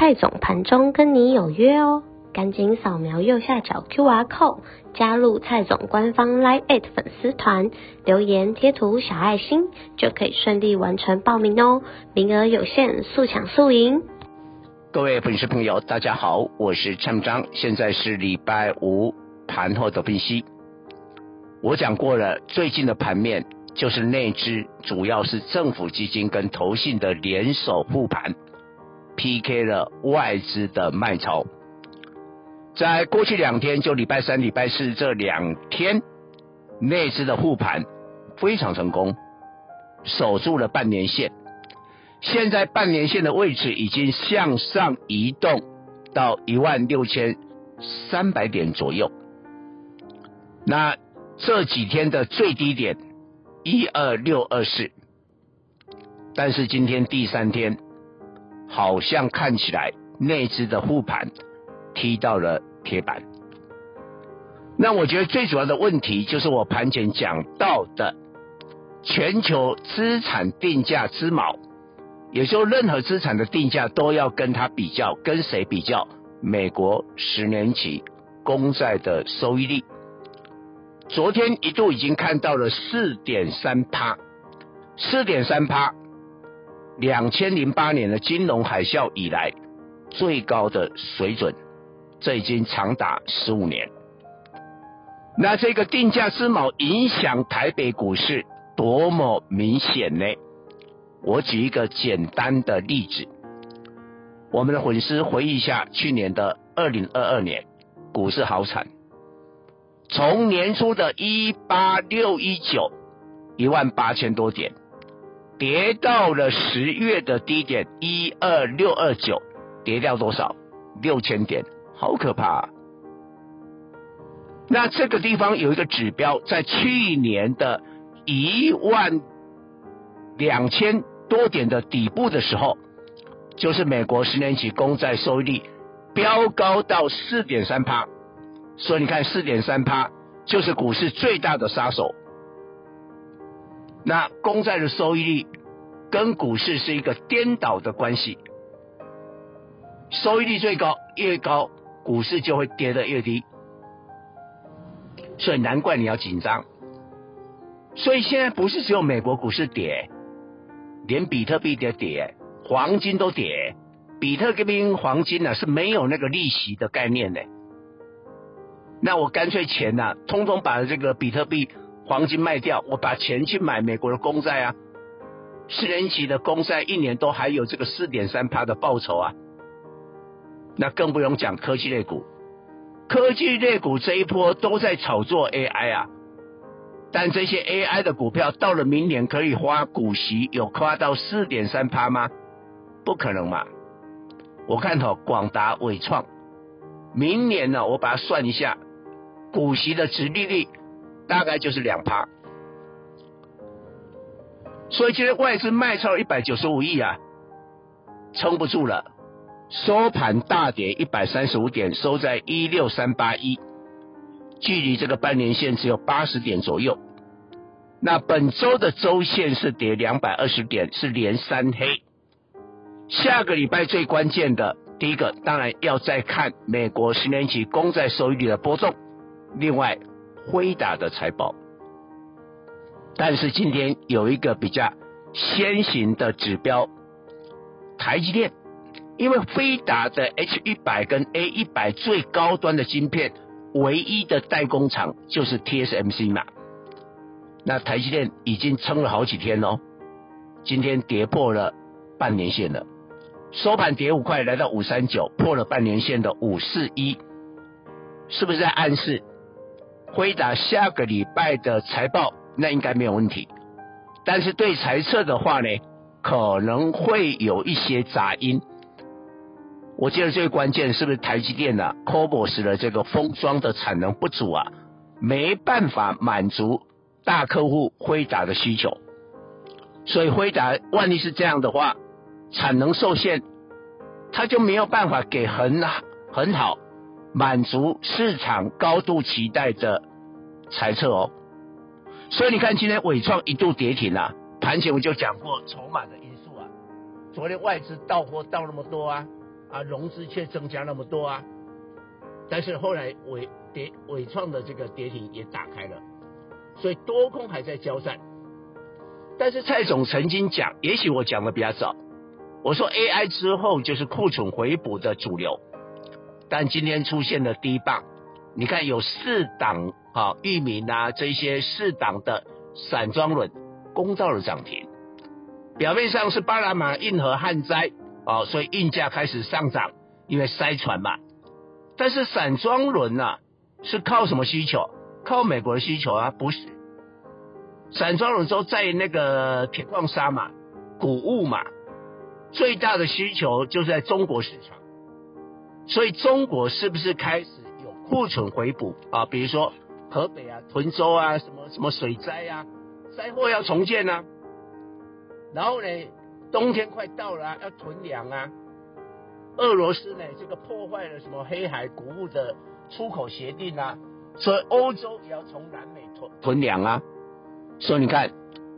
蔡总盘中跟你有约哦，赶紧扫描右下角 QR code 加入蔡总官方 Line@ 粉丝团，留言贴图小爱心就可以顺利完成报名哦，名额有限，速抢速赢。各位粉丝朋友，大家好，我是蔡明彰，现在是礼拜五盘后的分析。我讲过了，最近的盘面就是内资，主要是政府基金跟投信的联手护盘。PK 了外资的卖超，在过去两天，就礼拜三、礼拜四这两天，内资的护盘非常成功，守住了半年线。现在半年线的位置已经向上移动到一万六千三百点左右。那这几天的最低点一二六二四，但是今天第三天。好像看起来内资的护盘踢到了铁板，那我觉得最主要的问题就是我盘前讲到的全球资产定价之锚，也就任何资产的定价都要跟它比较，跟谁比较？美国十年期公债的收益率，昨天一度已经看到了四点三趴，四点三趴。两千零八年的金融海啸以来最高的水准，这已经长达十五年。那这个定价之锚影响台北股市多么明显呢？我举一个简单的例子，我们的粉丝回忆一下去年的二零二二年股市好惨，从年初的一八六一九一万八千多点。跌到了十月的低点一二六二九，跌掉多少？六千点，好可怕啊！那这个地方有一个指标，在去年的一万两千多点的底部的时候，就是美国十年期公债收益率飙高到四点三趴，所以你看四点三趴就是股市最大的杀手。那公债的收益率跟股市是一个颠倒的关系，收益率最高越高，股市就会跌得越低，所以难怪你要紧张。所以现在不是只有美国股市跌，连比特币都跌，黄金都跌。比特币黄金呢是没有那个利息的概念的，那我干脆钱呢，通通把这个比特币。黄金卖掉，我把钱去买美国的公债啊，十年期的公债一年都还有这个四点三趴的报酬啊，那更不用讲科技类股，科技类股这一波都在炒作 AI 啊，但这些 AI 的股票到了明年可以花股息有夸到四点三趴吗？不可能嘛，我看到广达、伟创，明年呢，我把它算一下，股息的值利率。大概就是两趴，所以今天外资卖超一百九十五亿啊，撑不住了，收盘大跌一百三十五点，收在一六三八一，距离这个半年线只有八十点左右。那本周的周线是跌两百二十点，是连三黑。下个礼拜最关键的第一个，当然要再看美国十年期公债收益率的波动，另外。辉达的财报，但是今天有一个比较先行的指标，台积电，因为辉达的 H 一百跟 A 一百最高端的晶片，唯一的代工厂就是 TSMC 嘛，那台积电已经撑了好几天喽，今天跌破了半年线了，收盘跌五块，来到五三九，破了半年线的五四一，是不是在暗示？辉达下个礼拜的财报那应该没有问题，但是对财测的话呢，可能会有一些杂音。我觉得最关键是不是台积电啊 c o b o s 的这个封装的产能不足啊，没办法满足大客户辉达的需求，所以辉达万一是这样的话，产能受限，他就没有办法给很很好满足市场高度期待的财测哦。所以你看今天伟创一度跌停啊，盘前我就讲过筹码的因素啊，昨天外资倒货倒那么多啊。啊，融资却增加那么多啊！但是后来伟跌纬创的这个跌停也打开了，所以多空还在交战。但是蔡总曾经讲，也许我讲的比较早，我说 AI 之后就是库存回补的主流，但今天出现了低棒，你看有四档啊，玉米啊这些四档的散装轮攻到了涨停，表面上是巴拿马运河旱灾。哦，所以运价开始上涨，因为塞船嘛。但是散装轮呐、是靠什么需求？靠美国的需求啊？不是。散装轮都在那个铁矿砂嘛，谷物嘛，最大的需求就是在中国市场。所以中国是不是开始有库存回补啊？比如说河北啊、屯州啊，什么什么水灾啊，灾后要重建啊。然后呢？冬天快到了，要囤粮啊！俄罗斯呢，这个破坏了什么黑海谷物的出口协定啊，所以欧洲也要从南美囤囤粮啊。所以你看，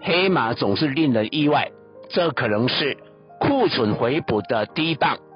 黑马总是令人意外，这可能是库存回补的第一棒，